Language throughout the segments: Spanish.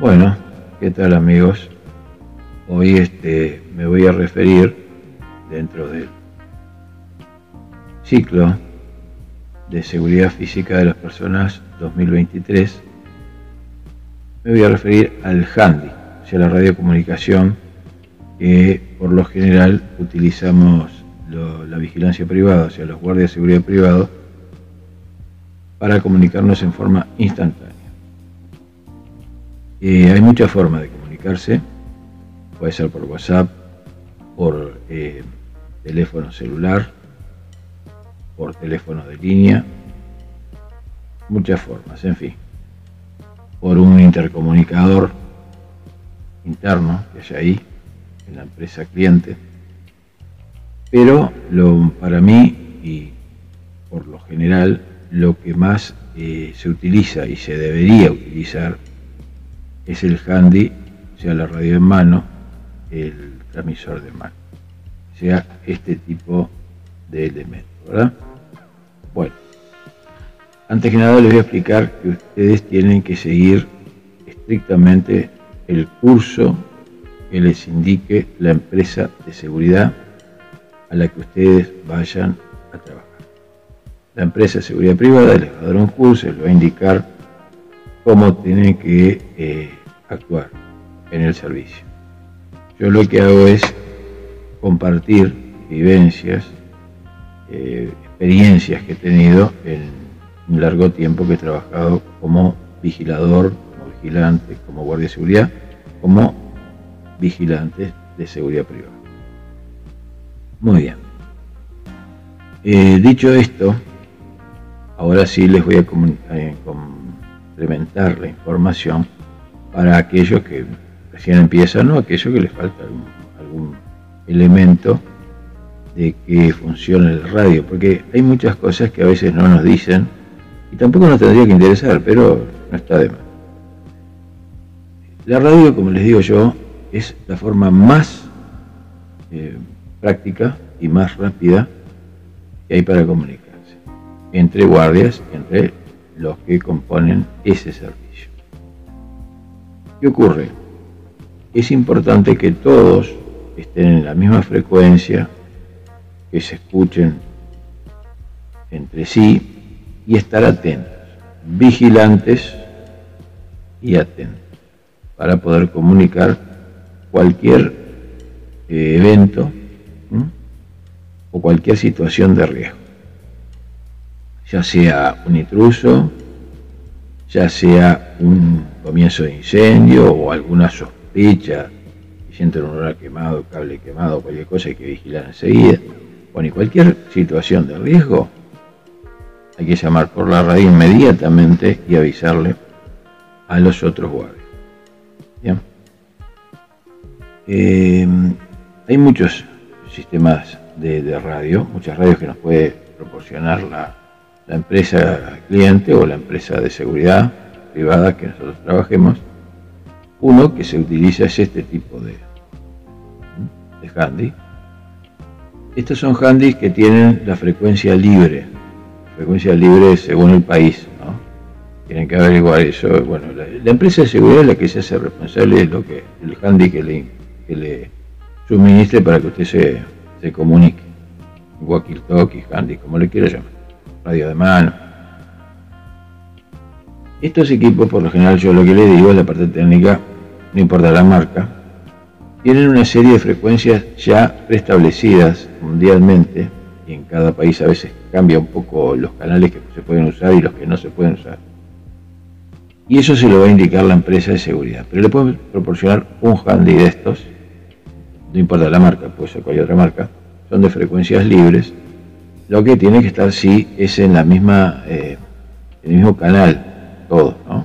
Bueno, ¿qué tal amigos? Hoy este, me voy a referir dentro del ciclo de seguridad física de las personas 2023. Me voy a referir al handy, o sea, la radiocomunicación que por lo general utilizamos la vigilancia privada, o sea, los guardias de seguridad privados, para comunicarnos en forma instantánea. Eh, hay muchas formas de comunicarse, puede ser por WhatsApp, por eh, teléfono celular, por teléfono de línea, muchas formas, en fin, por un intercomunicador interno que hay ahí en la empresa cliente. Pero lo, para mí y por lo general lo que más eh, se utiliza y se debería utilizar es el handy, sea la radio en mano, el transmisor de mano, sea este tipo de elementos, ¿verdad? Bueno, antes que nada les voy a explicar que ustedes tienen que seguir estrictamente el curso que les indique la empresa de seguridad a la que ustedes vayan a trabajar. La empresa de seguridad privada les va a dar un curso, les va a indicar cómo tiene que eh, actuar en el servicio. Yo lo que hago es compartir vivencias, eh, experiencias que he tenido en un largo tiempo que he trabajado como vigilador, como vigilante, como guardia de seguridad, como vigilante de seguridad privada. Muy bien. Eh, dicho esto, ahora sí les voy a complementar la información para aquellos que recién empiezan o aquellos que les falta algún, elemento de que funcione el radio, porque hay muchas cosas que a veces no nos dicen y tampoco nos tendría que interesar, pero no está de más. La radio, como les digo yo, es la forma más eh, práctica y más rápida que hay para comunicarse entre guardias, entre los que componen ese servicio. ¿Qué ocurre? Es importante que todos estén en la misma frecuencia, que se escuchen entre sí y estar atentos, vigilantes y atentos, para poder comunicar cualquier eh, evento o cualquier situación de riesgo, ya sea un intruso, ya sea un comienzo de incendio o alguna sospecha, sienten un olor quemado, cable quemado, cualquier cosa hay que vigilar enseguida. Bueno, y cualquier situación de riesgo, hay que llamar por la radio inmediatamente y avisarle a los otros guardias. ¿Bien? Eh, hay muchos sistemas de, radio, muchas radios que nos puede proporcionar la, la empresa cliente o la empresa de seguridad privada que nosotros trabajemos. Uno que se utiliza es este tipo de, de handy. Estos son handys que tienen la frecuencia libre, frecuencia libre según el país. ¿no? Tienen que averiguar eso. Bueno, la, empresa de seguridad es la que se hace responsable de lo que el handy que le, que le suministre para que usted se, se comunique. Walkie-talkie, handy, como le quiera llamar. Radio de mano. Estos equipos, por lo general, yo lo que le digo es la parte técnica, no importa la marca, tienen una serie de frecuencias ya preestablecidas mundialmente, y en cada país a veces cambia un poco los canales que se pueden usar y los que no se pueden usar. Y eso se lo va a indicar la empresa de seguridad. Pero le pueden proporcionar un handy de estos, no importa la marca, puede ser cualquier otra marca, son de frecuencias libres. Lo que tiene que estar sí es en la misma, eh, el mismo canal, todo, ¿no?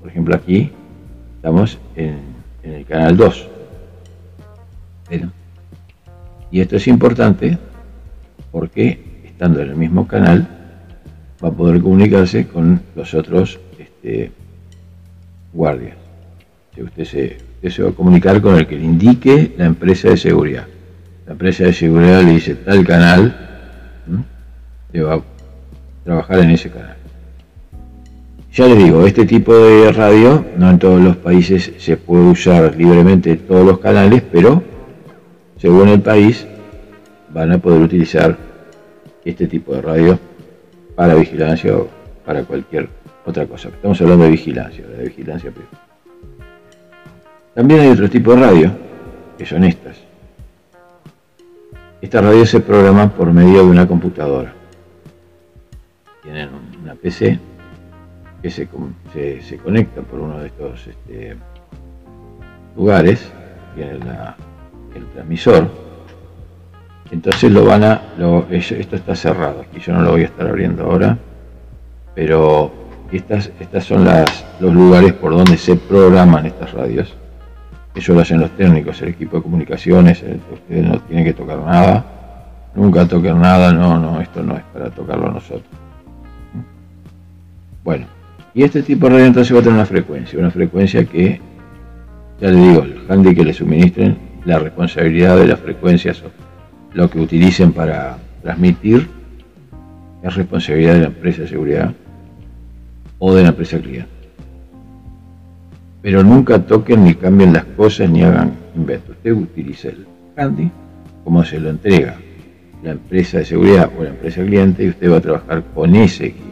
Por ejemplo aquí estamos en, en el canal 2 y esto es importante porque estando en el mismo canal va a poder comunicarse con los otros este, guardias. usted, se, se va a comunicar con el que le indique la empresa de seguridad. La empresa de seguridad le dice tal canal, le va a trabajar en ese canal. Ya les digo, este tipo de radio no en todos los países se puede usar libremente todos los canales, pero según el país van a poder utilizar este tipo de radio para vigilancia o para cualquier otra cosa. Estamos hablando de vigilancia, de vigilancia privada. También hay otro tipo de radio, que son estas. Estas radios se programan por medio de una computadora. Tienen una PC que se, conecta por uno de estos este, lugares, tiene el transmisor. Entonces lo van a, esto está cerrado, aquí yo no lo voy a estar abriendo ahora, pero estas, estas son las, los lugares por donde se programan estas radios. Eso lo hacen los técnicos, el equipo de comunicaciones, ustedes no tienen que tocar nada, nunca toquen nada, no, no, esto no es para tocarlo nosotros. Bueno, y este tipo de radio entonces va a tener una frecuencia, una frecuencia que, ya le digo, el handy que le suministren, la responsabilidad de las frecuencias, lo que utilicen para transmitir, es responsabilidad de la empresa de seguridad o de la empresa cliente. Pero nunca toquen ni cambien las cosas ni hagan inventos. Usted utiliza el handy como se lo entrega la empresa de seguridad o la empresa cliente y usted va a trabajar con ese equipo.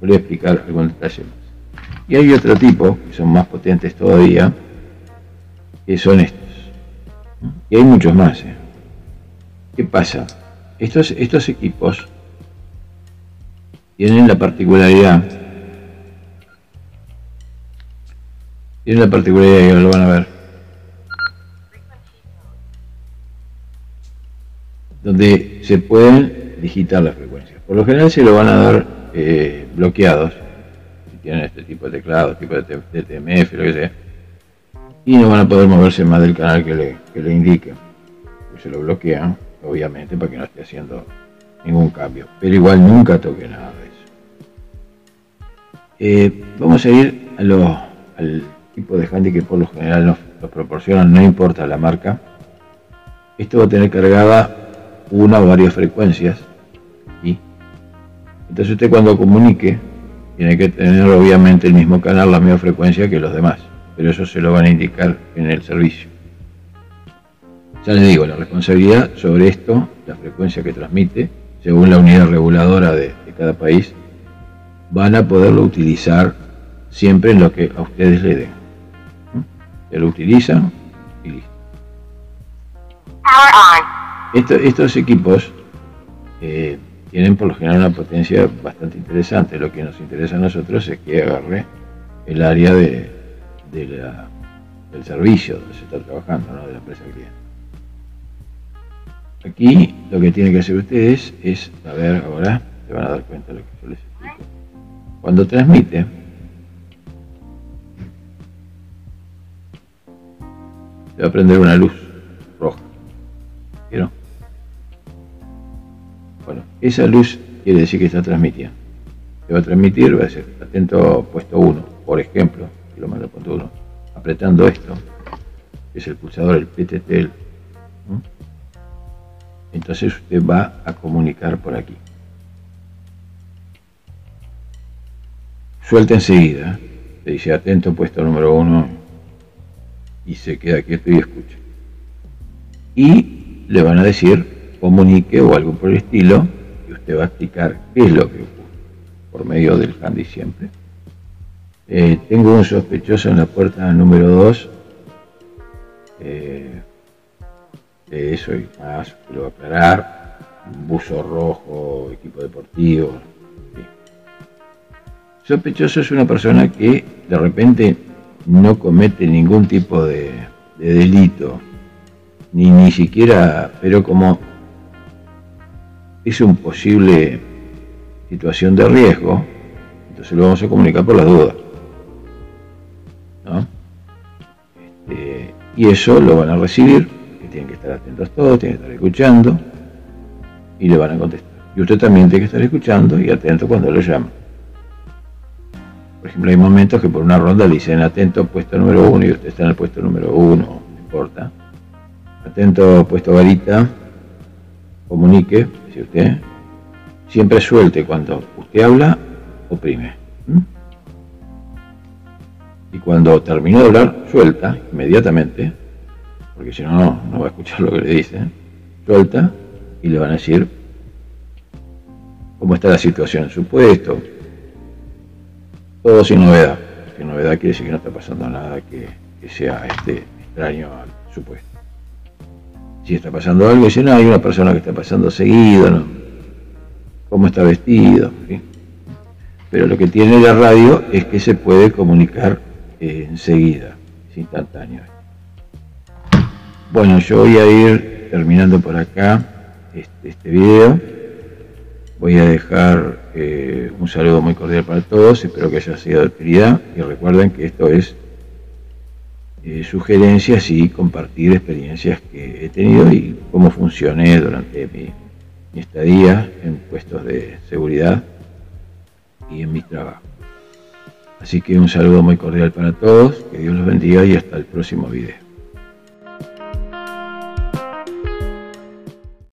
Voy a explicar algún detalle más. Y hay otro tipo, que son más potentes todavía, que son estos. Y hay muchos más. ¿eh? ¿Qué pasa? Estos, estos equipos tienen la particularidad Tiene la particularidad que lo van a ver. Donde se pueden digitar las frecuencias. Por lo general se lo van a dar eh, bloqueados. Si tienen este tipo de teclados, tipo de TMF, lo que sea. Y no van a poder moverse más del canal que le, que le indique. Se lo bloquean, obviamente, para que no esté haciendo ningún cambio. Pero igual nunca toque nada de eso. Eh, vamos a ir a lo, al tipo de handy que por lo general nos, proporcionan, no importa la marca. Esto va a tener cargada una o varias frecuencias. Entonces usted cuando comunique tiene que tener obviamente el mismo canal, la misma frecuencia que los demás, pero eso se lo van a indicar en el servicio. Ya les digo, la responsabilidad sobre esto, la frecuencia que transmite, según la unidad reguladora de, de cada país, van a poderlo utilizar siempre en lo que a ustedes le den se lo utilizan y listo. estos equipos eh, tienen por lo general una potencia bastante interesante. Lo que nos interesa a nosotros es que agarre el área de, del servicio donde se está trabajando, ¿no? de la empresa cliente. Aquí lo que tienen que hacer ustedes es, a ver, ahora se van a dar cuenta de lo que yo les. Cuando transmite, se va a prender una luz roja. Bueno, esa luz quiere decir que está transmitiendo. Se va a transmitir, va a ser atento puesto 1, por ejemplo, lo punto 1, apretando esto, que es el pulsador, el PTT. Entonces usted va a comunicar por aquí. Suelta enseguida, le dice atento puesto número 1, y se queda quieto y escucha. Y le van a decir comunique o algo por el estilo y usted va a explicar qué es lo que ocurre por medio del handy siempre. Eh, tengo un sospechoso en la puerta número 2. Eh, de eso y más, lo voy a aclarar. Buzo rojo, equipo deportivo. Sospechoso es una persona que de repente no comete ningún tipo de, delito, ni, ni siquiera, pero como es un posible situación de riesgo, entonces lo vamos a comunicar por las dudas. Este, y eso lo van a recibir, que tienen que estar atentos todos, tienen que estar escuchando y le van a contestar. Y usted también tiene que estar escuchando y atento cuando lo llaman. Por ejemplo, hay momentos que por una ronda dicen atento puesto número uno y usted está en el puesto número uno, no importa. Atento puesto varita, comunique, usted. Siempre suelte cuando usted habla, oprime. y cuando terminó de hablar, suelta inmediatamente, porque si no, no va a escuchar lo que le dicen, suelta y le van a decir cómo está la situación en su puesto, todo sin novedad. Sin novedad quiere decir que no está pasando nada que, sea este, extraño al supuesto. Si está pasando algo, dice, no, hay una persona que está pasando seguido, ¿no? cómo está vestido, pero lo que tiene la radio es que se puede comunicar eh, enseguida, es instantáneo. Bueno, yo voy a ir terminando por acá este, este video. Voy a dejar eh, un saludo muy cordial para todos, espero que haya sido de utilidad y recuerden que esto es eh, sugerencias y compartir experiencias que he tenido y cómo funcioné durante mi, mi estadía en puestos de seguridad y en mi trabajo. Así que un saludo muy cordial para todos, que Dios los bendiga y hasta el próximo video.